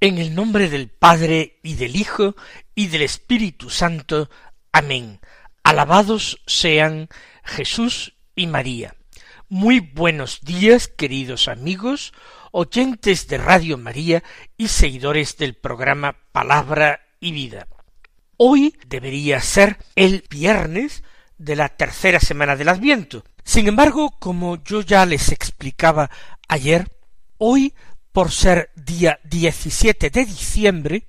En el nombre del Padre y del Hijo y del Espíritu Santo. Amén. Alabados sean Jesús y María. Muy buenos días, queridos amigos, oyentes de Radio María y seguidores del programa Palabra y Vida. Hoy debería ser el viernes de la tercera semana del Adviento. Sin embargo, como yo ya les explicaba ayer, hoy por ser día 17 de diciembre,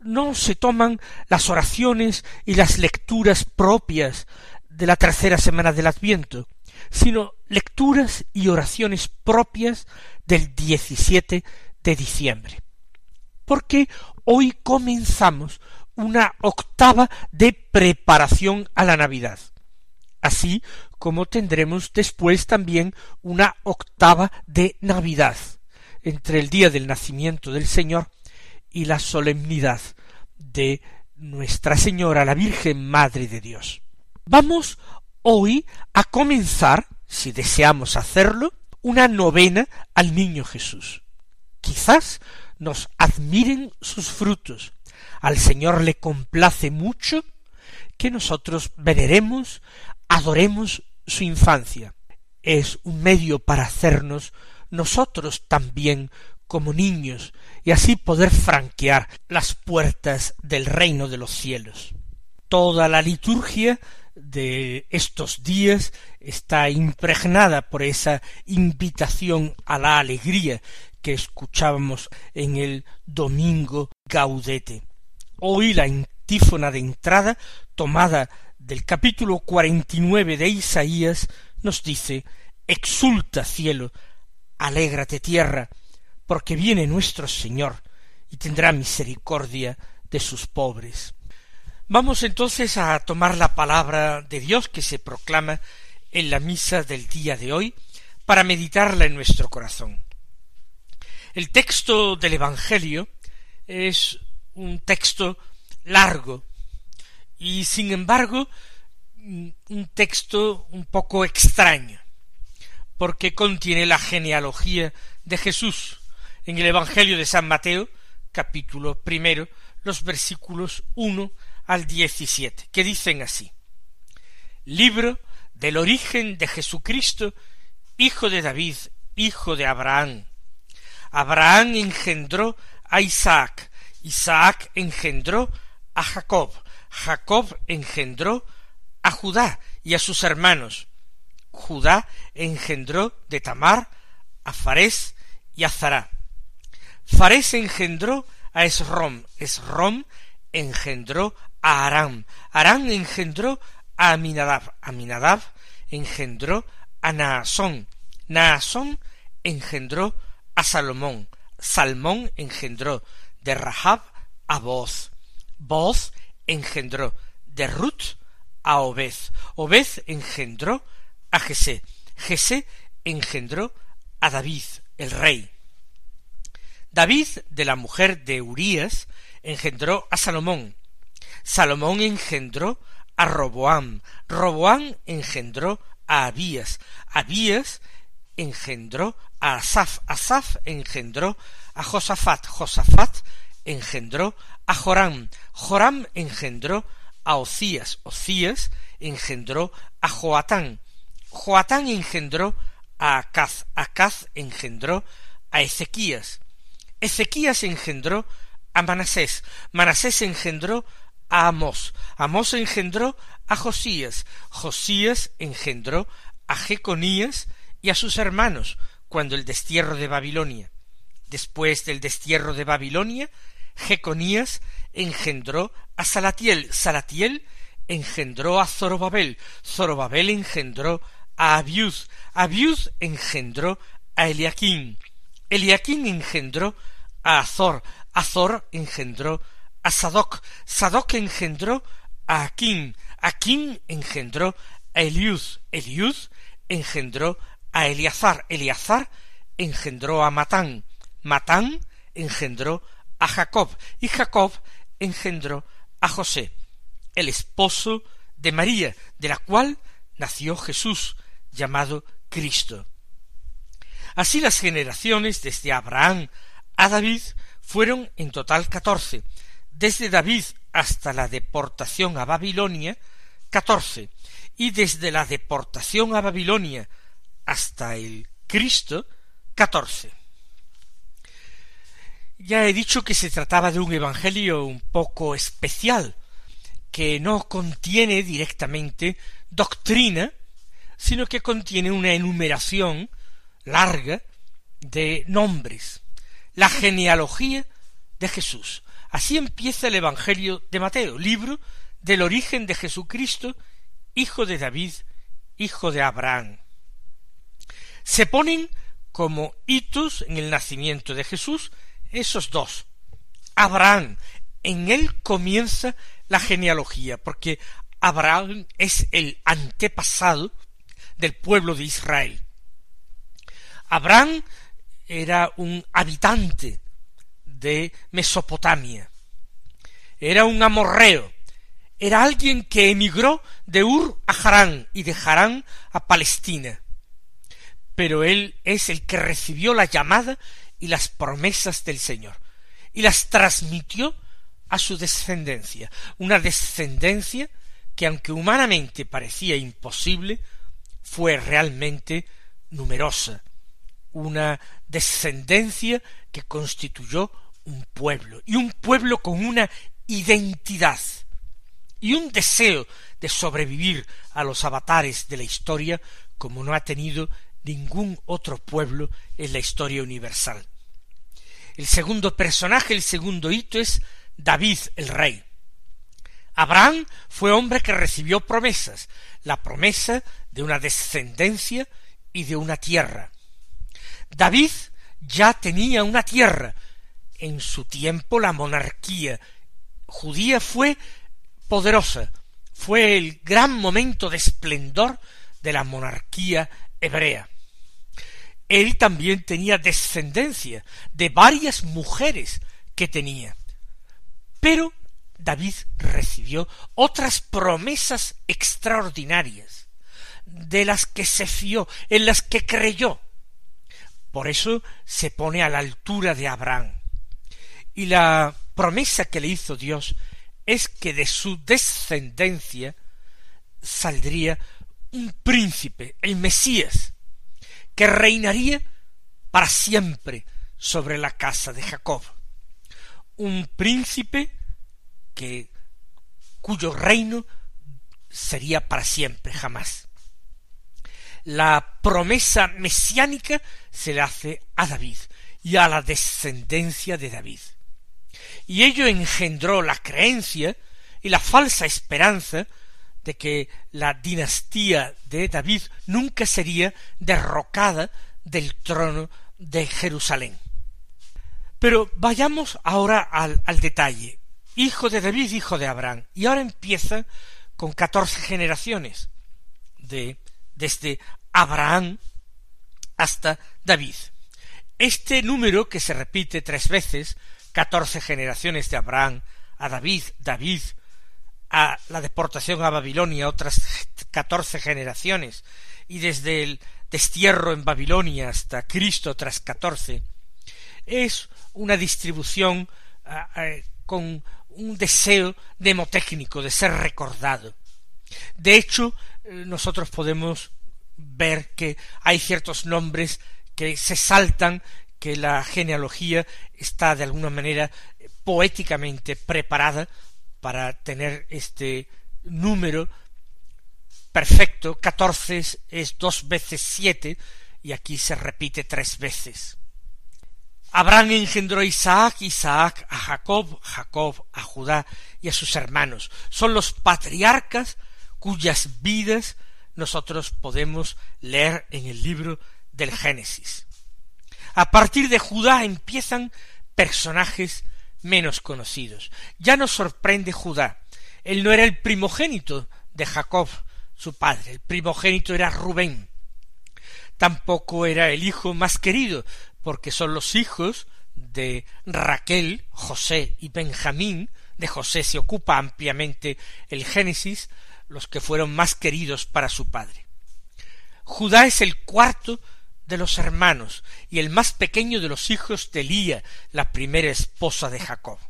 no se toman las oraciones y las lecturas propias de la tercera semana del Adviento, sino lecturas y oraciones propias del 17 de diciembre. Porque hoy comenzamos una octava de preparación a la Navidad, así como tendremos después también una octava de Navidad, entre el día del nacimiento del Señor y la solemnidad de Nuestra Señora, la Virgen Madre de Dios. Vamos hoy a comenzar, si deseamos hacerlo, una novena al Niño Jesús. Quizás nos admiren sus frutos. Al Señor le complace mucho que nosotros veneremos, adoremos su infancia. Es un medio para hacernos nosotros también como niños y así poder franquear las puertas del reino de los cielos. Toda la liturgia de estos días está impregnada por esa invitación a la alegría que escuchábamos en el domingo gaudete. Hoy la antífona de entrada tomada del capítulo cuarenta y nueve de Isaías nos dice Exulta cielo, alégrate tierra, porque viene nuestro Señor y tendrá misericordia de sus pobres. Vamos entonces a tomar la palabra de Dios que se proclama en la misa del día de hoy para meditarla en nuestro corazón. El texto del Evangelio es un texto largo y sin embargo un texto un poco extraño porque contiene la genealogía de Jesús. En el Evangelio de San Mateo, capítulo primero, los versículos uno al diecisiete, que dicen así Libro del origen de Jesucristo, hijo de David, hijo de Abraham. Abraham engendró a Isaac, Isaac engendró a Jacob, Jacob engendró a Judá y a sus hermanos, Judá engendró de Tamar a Farés y a Zará. Farés engendró a Esrom, Esrom engendró a Aram, Aram engendró a Aminadab, Aminadab engendró a Naasón, Naasón engendró a Salomón, Salmón engendró de Rahab a Boz, Boz engendró de Ruth a Obed, Obed engendró a Jesé. Engendró a David, el rey. David, de la mujer de Urías, engendró a Salomón. Salomón engendró a Roboam. Roboam engendró a Abías. Abías engendró a Asaf. Asaf engendró a Josafat. Josafat engendró a Joram. Joram engendró a Ocías. Ocías engendró a Joatán. Joatán engendró a Acaz, Acaz engendró a Ezequías, Ezequías engendró a Manasés, Manasés engendró a Amós, Amós engendró a Josías, Josías engendró a Jeconías y a sus hermanos cuando el destierro de Babilonia. Después del destierro de Babilonia, Jeconías engendró a Salatiel, Salatiel engendró a Zorobabel, Zorobabel engendró a engendró a Eliaquín, Eliaquín engendró a Azor, Azor engendró a Sadoc, Sadoc engendró a Aquim, Aquim engendró a Eliud, Eliud engendró a Eleazar, Eleazar engendró a Matán, Matán engendró a Jacob, y Jacob engendró a José, el esposo de María, de la cual nació Jesús, llamado Cristo. Así las generaciones desde Abraham a David fueron en total catorce, desde David hasta la deportación a Babilonia, catorce, y desde la deportación a Babilonia hasta el Cristo, catorce. Ya he dicho que se trataba de un evangelio un poco especial, que no contiene directamente doctrina, sino que contiene una enumeración larga de nombres, la genealogía de Jesús. Así empieza el Evangelio de Mateo, libro del origen de Jesucristo, hijo de David, hijo de Abraham. Se ponen como hitos en el nacimiento de Jesús esos dos. Abraham, en él comienza la genealogía, porque Abraham es el antepasado del pueblo de Israel. Abraham era un habitante de Mesopotamia, era un amorreo, era alguien que emigró de Ur a Harán y de Harán a Palestina. Pero él es el que recibió la llamada y las promesas del Señor y las transmitió a su descendencia, una descendencia que aunque humanamente parecía imposible, fue realmente numerosa, una descendencia que constituyó un pueblo, y un pueblo con una identidad, y un deseo de sobrevivir a los avatares de la historia como no ha tenido ningún otro pueblo en la historia universal. El segundo personaje, el segundo hito es David el rey. Abraham fue hombre que recibió promesas, la promesa de una descendencia y de una tierra. David ya tenía una tierra. En su tiempo la monarquía judía fue poderosa, fue el gran momento de esplendor de la monarquía hebrea. Él también tenía descendencia de varias mujeres que tenía. Pero David recibió otras promesas extraordinarias, de las que se fió, en las que creyó. Por eso se pone a la altura de Abraham. Y la promesa que le hizo Dios es que de su descendencia saldría un príncipe, el Mesías, que reinaría para siempre sobre la casa de Jacob. Un príncipe que cuyo reino sería para siempre, jamás. La promesa mesiánica se le hace a David y a la descendencia de David. Y ello engendró la creencia y la falsa esperanza de que la dinastía de David nunca sería derrocada del trono de Jerusalén. Pero vayamos ahora al, al detalle hijo de David, hijo de Abraham. Y ahora empieza con catorce generaciones, de, desde Abraham hasta David. Este número que se repite tres veces, catorce generaciones de Abraham a David, David a la deportación a Babilonia, otras catorce generaciones, y desde el destierro en Babilonia hasta Cristo otras catorce, es una distribución ah, ah, con un deseo demotécnico de ser recordado. De hecho, eh, nosotros podemos ver que hay ciertos nombres que se saltan, que la genealogía está de alguna manera poéticamente preparada para tener este número perfecto. Catorce es dos veces siete y aquí se repite tres veces. Abraham engendró a Isaac, Isaac a Jacob, Jacob a Judá y a sus hermanos. Son los patriarcas cuyas vidas nosotros podemos leer en el libro del Génesis. A partir de Judá empiezan personajes menos conocidos. Ya nos sorprende Judá. Él no era el primogénito de Jacob, su padre. El primogénito era Rubén. Tampoco era el hijo más querido, porque son los hijos de Raquel, José y Benjamín, de José se ocupa ampliamente el Génesis, los que fueron más queridos para su padre. Judá es el cuarto de los hermanos y el más pequeño de los hijos de Lía, la primera esposa de Jacob.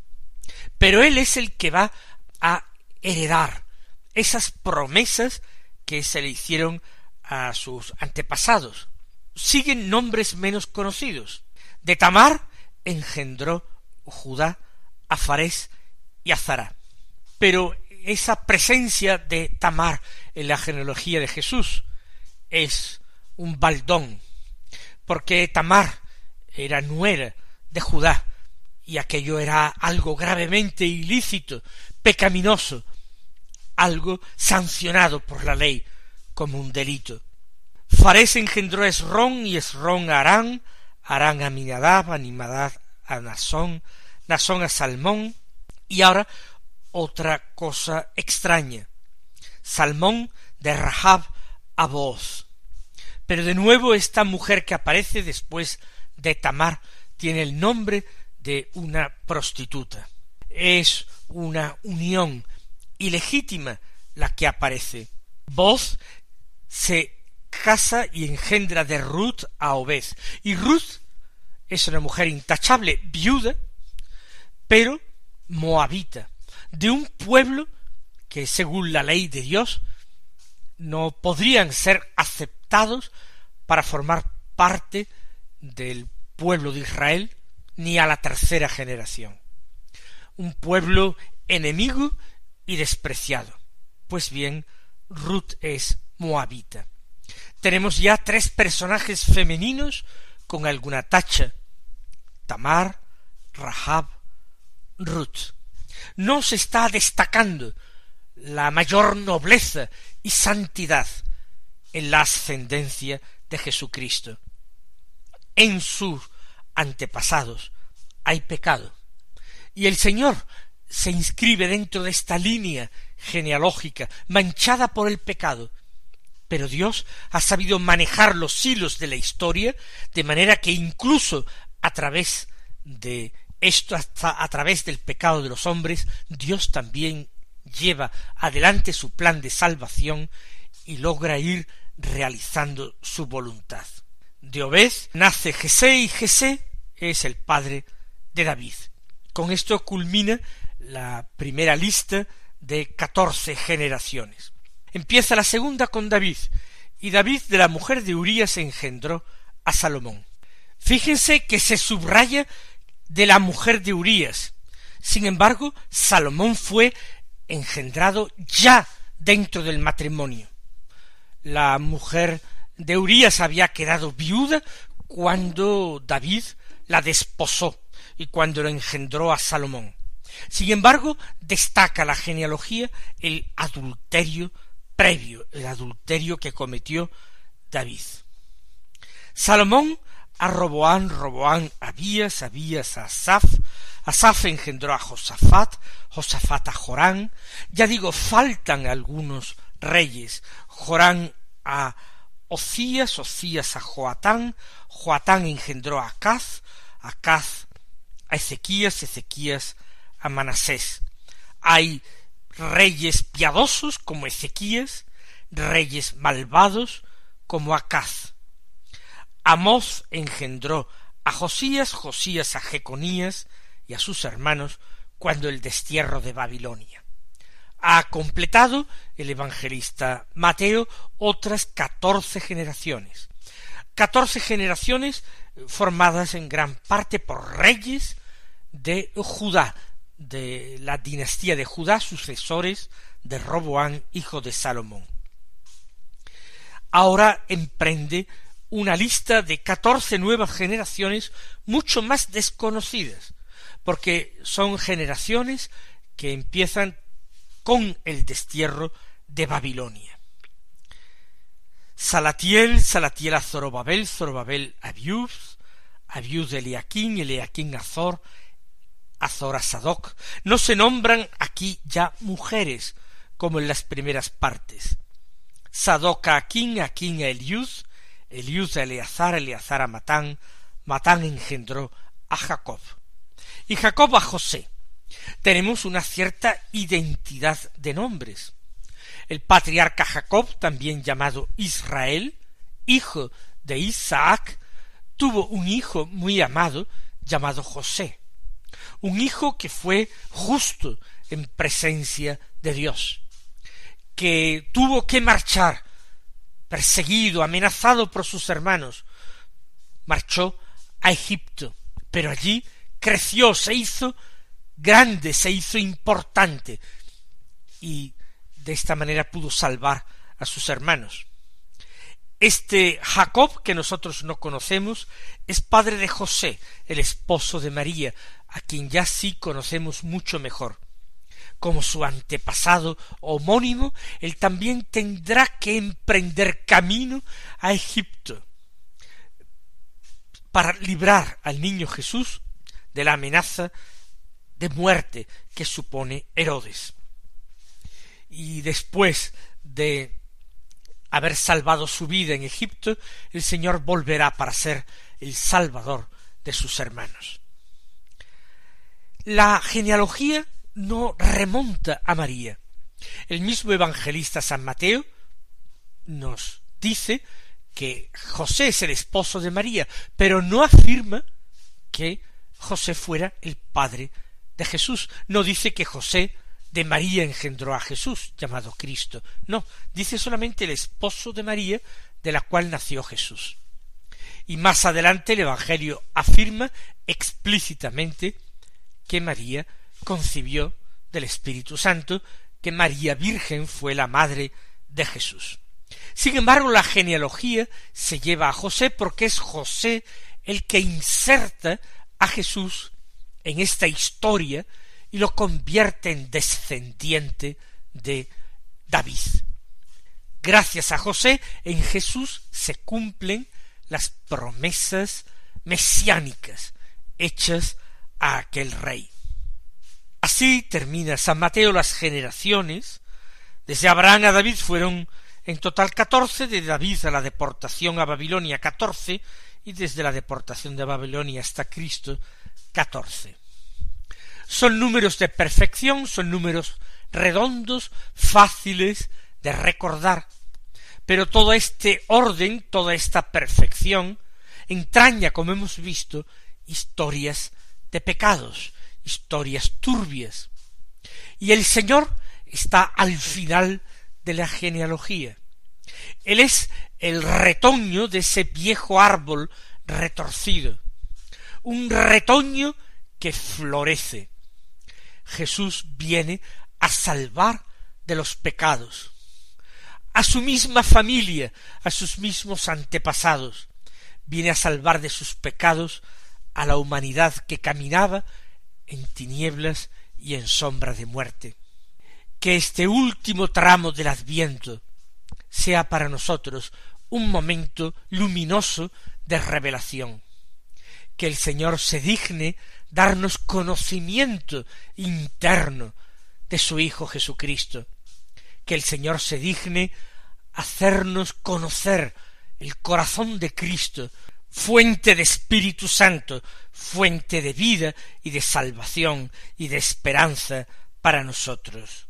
Pero él es el que va a heredar esas promesas que se le hicieron a sus antepasados. Siguen nombres menos conocidos. De Tamar engendró Judá a y a Zara. Pero esa presencia de Tamar en la genealogía de Jesús es un baldón, porque Tamar era nuera de Judá, y aquello era algo gravemente ilícito, pecaminoso, algo sancionado por la ley como un delito. Fares engendró a Esrón y Esrón a Arán, Arán a Minadab, Animadab a Nasón, Nasón a Salmón, y ahora otra cosa extraña. Salmón de Rahab a voz. Pero de nuevo esta mujer que aparece después de Tamar tiene el nombre de una prostituta. Es una unión ilegítima la que aparece. Voz se casa y engendra de Ruth a Obed. Y Ruth es una mujer intachable, viuda, pero moabita, de un pueblo que según la ley de Dios no podrían ser aceptados para formar parte del pueblo de Israel ni a la tercera generación. Un pueblo enemigo y despreciado. Pues bien, Ruth es moabita. Tenemos ya tres personajes femeninos con alguna tacha. Tamar, Rahab, Ruth. No se está destacando la mayor nobleza y santidad en la ascendencia de Jesucristo. En sus antepasados hay pecado. Y el Señor se inscribe dentro de esta línea genealógica manchada por el pecado. Pero Dios ha sabido manejar los hilos de la historia de manera que incluso a través de esto hasta a través del pecado de los hombres, Dios también lleva adelante su plan de salvación y logra ir realizando su voluntad. De Obed nace Jesé y Jesé es el padre de David. Con esto culmina la primera lista de catorce generaciones. Empieza la segunda con David, y David de la mujer de Urías engendró a Salomón. Fíjense que se subraya de la mujer de Urías. Sin embargo, Salomón fue engendrado ya dentro del matrimonio. La mujer de Urías había quedado viuda cuando David la desposó y cuando lo engendró a Salomón. Sin embargo, destaca la genealogía el adulterio previo, el adulterio que cometió David. Salomón a Roboán, Roboán a Abías, Abías a Asaf, Asaf engendró a Josafat, Josafat a Jorán, ya digo, faltan algunos reyes, Jorán a Ocías, Ocías a Joatán, Joatán engendró a Acaz, Acaz a Ezequías, Ezequías a Manasés. Hay reyes piadosos como Ezequías, reyes malvados como Acaz. Amós engendró a Josías, Josías a Jeconías y a sus hermanos cuando el destierro de Babilonia. Ha completado el evangelista Mateo otras catorce generaciones. Catorce generaciones formadas en gran parte por reyes de Judá, de la dinastía de Judá, sucesores de Roboán, hijo de Salomón. Ahora emprende una lista de catorce nuevas generaciones mucho más desconocidas, porque son generaciones que empiezan con el destierro de Babilonia. Salatiel, Salatiel a Zorobabel, Zorobabel a Abiud, Abiud Eliaquín, Eliaquín a Zor, No se nombran aquí ya mujeres, como en las primeras partes. Sadoc a Aquín, Aquín a Eliud, Eliud a Eleazar, Eleazar a Matán, Matán engendró a Jacob. Y Jacob a José. Tenemos una cierta identidad de nombres. El patriarca Jacob, también llamado Israel, hijo de Isaac, tuvo un hijo muy amado llamado José, un hijo que fue justo en presencia de Dios, que tuvo que marchar perseguido, amenazado por sus hermanos, marchó a Egipto, pero allí creció, se hizo grande, se hizo importante, y de esta manera pudo salvar a sus hermanos. Este Jacob, que nosotros no conocemos, es padre de José, el esposo de María, a quien ya sí conocemos mucho mejor. Como su antepasado homónimo, él también tendrá que emprender camino a Egipto para librar al niño Jesús de la amenaza de muerte que supone Herodes. Y después de haber salvado su vida en Egipto, el Señor volverá para ser el Salvador de sus hermanos. La genealogía no remonta a María. El mismo evangelista San Mateo nos dice que José es el esposo de María, pero no afirma que José fuera el padre de Jesús. No dice que José de María engendró a Jesús, llamado Cristo. No, dice solamente el esposo de María, de la cual nació Jesús. Y más adelante el Evangelio afirma explícitamente que María concibió del Espíritu Santo, que María Virgen fue la madre de Jesús. Sin embargo, la genealogía se lleva a José porque es José el que inserta a Jesús en esta historia y lo convierte en descendiente de David. Gracias a José, en Jesús se cumplen las promesas mesiánicas hechas a aquel rey. Así termina San Mateo las generaciones. Desde Abraham a David fueron en total catorce, de David a la deportación a Babilonia catorce, y desde la deportación de Babilonia hasta Cristo catorce. Son números de perfección, son números redondos, fáciles de recordar, pero todo este orden, toda esta perfección, entraña, como hemos visto, historias de pecados, historias turbias. Y el Señor está al final de la genealogía. Él es el retoño de ese viejo árbol retorcido, un retoño que florece, Jesús viene a salvar de los pecados, a su misma familia, a sus mismos antepasados, viene a salvar de sus pecados a la humanidad que caminaba en tinieblas y en sombra de muerte. Que este último tramo del Adviento sea para nosotros un momento luminoso de revelación. Que el Señor se digne darnos conocimiento interno de su Hijo Jesucristo, que el Señor se digne hacernos conocer el corazón de Cristo, fuente de Espíritu Santo, fuente de vida y de salvación y de esperanza para nosotros.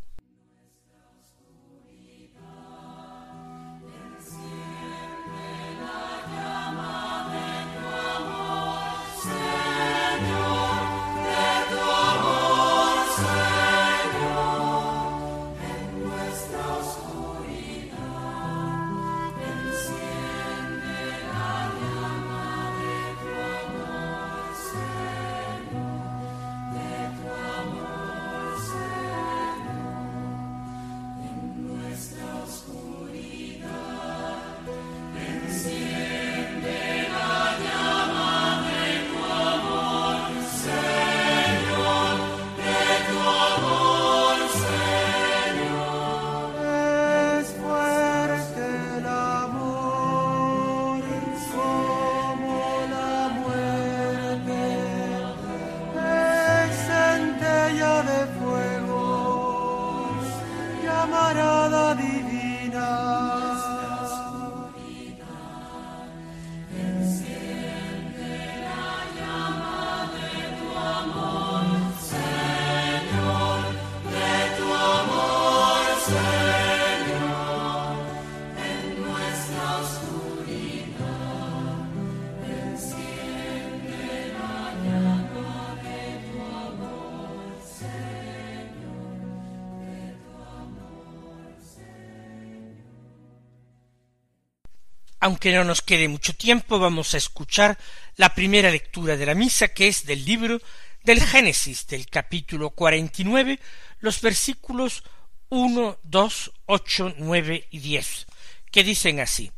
Aunque no nos quede mucho tiempo, vamos a escuchar la primera lectura de la misa, que es del libro del Génesis, del capítulo cuarenta y nueve, los versículos uno, dos, ocho, nueve y diez, que dicen así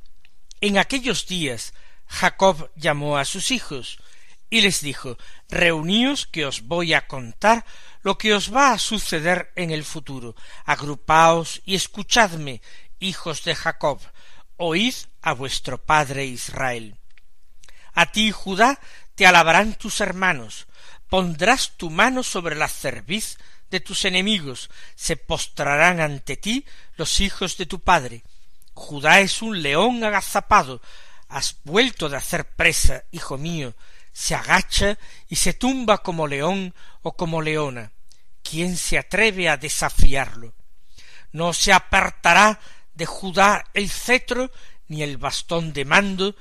En aquellos días Jacob llamó a sus hijos y les dijo Reuníos que os voy a contar lo que os va a suceder en el futuro. Agrupaos y escuchadme, hijos de Jacob, oíd a vuestro padre Israel. A ti, Judá, te alabarán tus hermanos, pondrás tu mano sobre la cerviz de tus enemigos, se postrarán ante ti los hijos de tu padre. Judá es un león agazapado, has vuelto de hacer presa, hijo mío, se agacha y se tumba como león o como leona. ¿Quién se atreve a desafiarlo? No se apartará de Judá el cetro ni el bastón de mando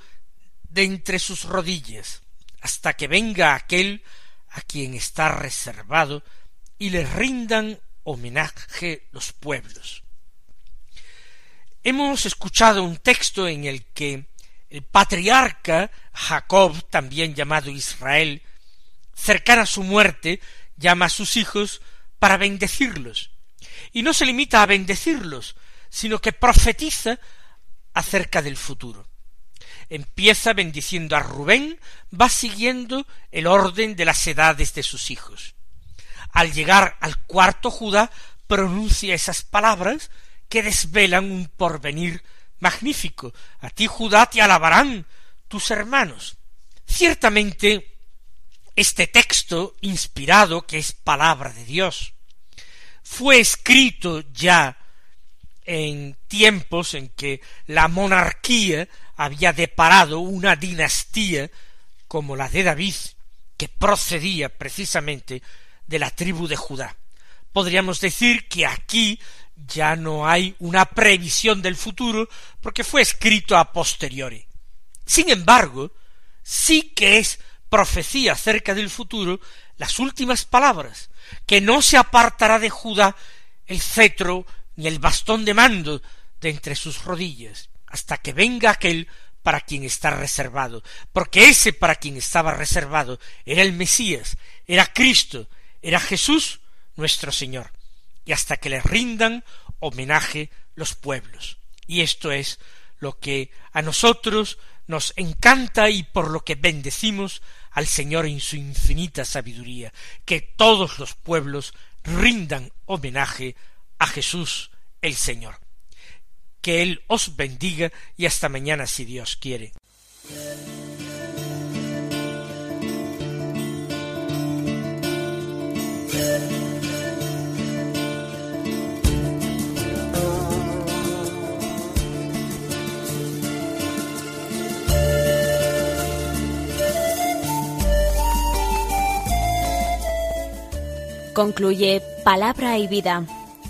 de entre sus rodillas, hasta que venga aquel a quien está reservado y le rindan homenaje los pueblos. Hemos escuchado un texto en el que el patriarca Jacob, también llamado Israel, cercana a su muerte, llama a sus hijos para bendecirlos. Y no se limita a bendecirlos, sino que profetiza acerca del futuro. Empieza bendiciendo a Rubén, va siguiendo el orden de las edades de sus hijos. Al llegar al cuarto Judá, pronuncia esas palabras que desvelan un porvenir magnífico. A ti, Judá, te alabarán tus hermanos. Ciertamente, este texto inspirado, que es palabra de Dios, fue escrito ya en tiempos en que la monarquía había deparado una dinastía como la de David, que procedía precisamente de la tribu de Judá. Podríamos decir que aquí ya no hay una previsión del futuro porque fue escrito a posteriori. Sin embargo, sí que es profecía acerca del futuro las últimas palabras, que no se apartará de Judá el cetro ni el bastón de mando de entre sus rodillas, hasta que venga aquel para quien está reservado, porque ese para quien estaba reservado era el Mesías, era Cristo, era Jesús nuestro Señor, y hasta que le rindan homenaje los pueblos. Y esto es lo que a nosotros nos encanta y por lo que bendecimos al Señor en su infinita sabiduría, que todos los pueblos rindan homenaje a Jesús el Señor. Que Él os bendiga y hasta mañana si Dios quiere. Concluye Palabra y Vida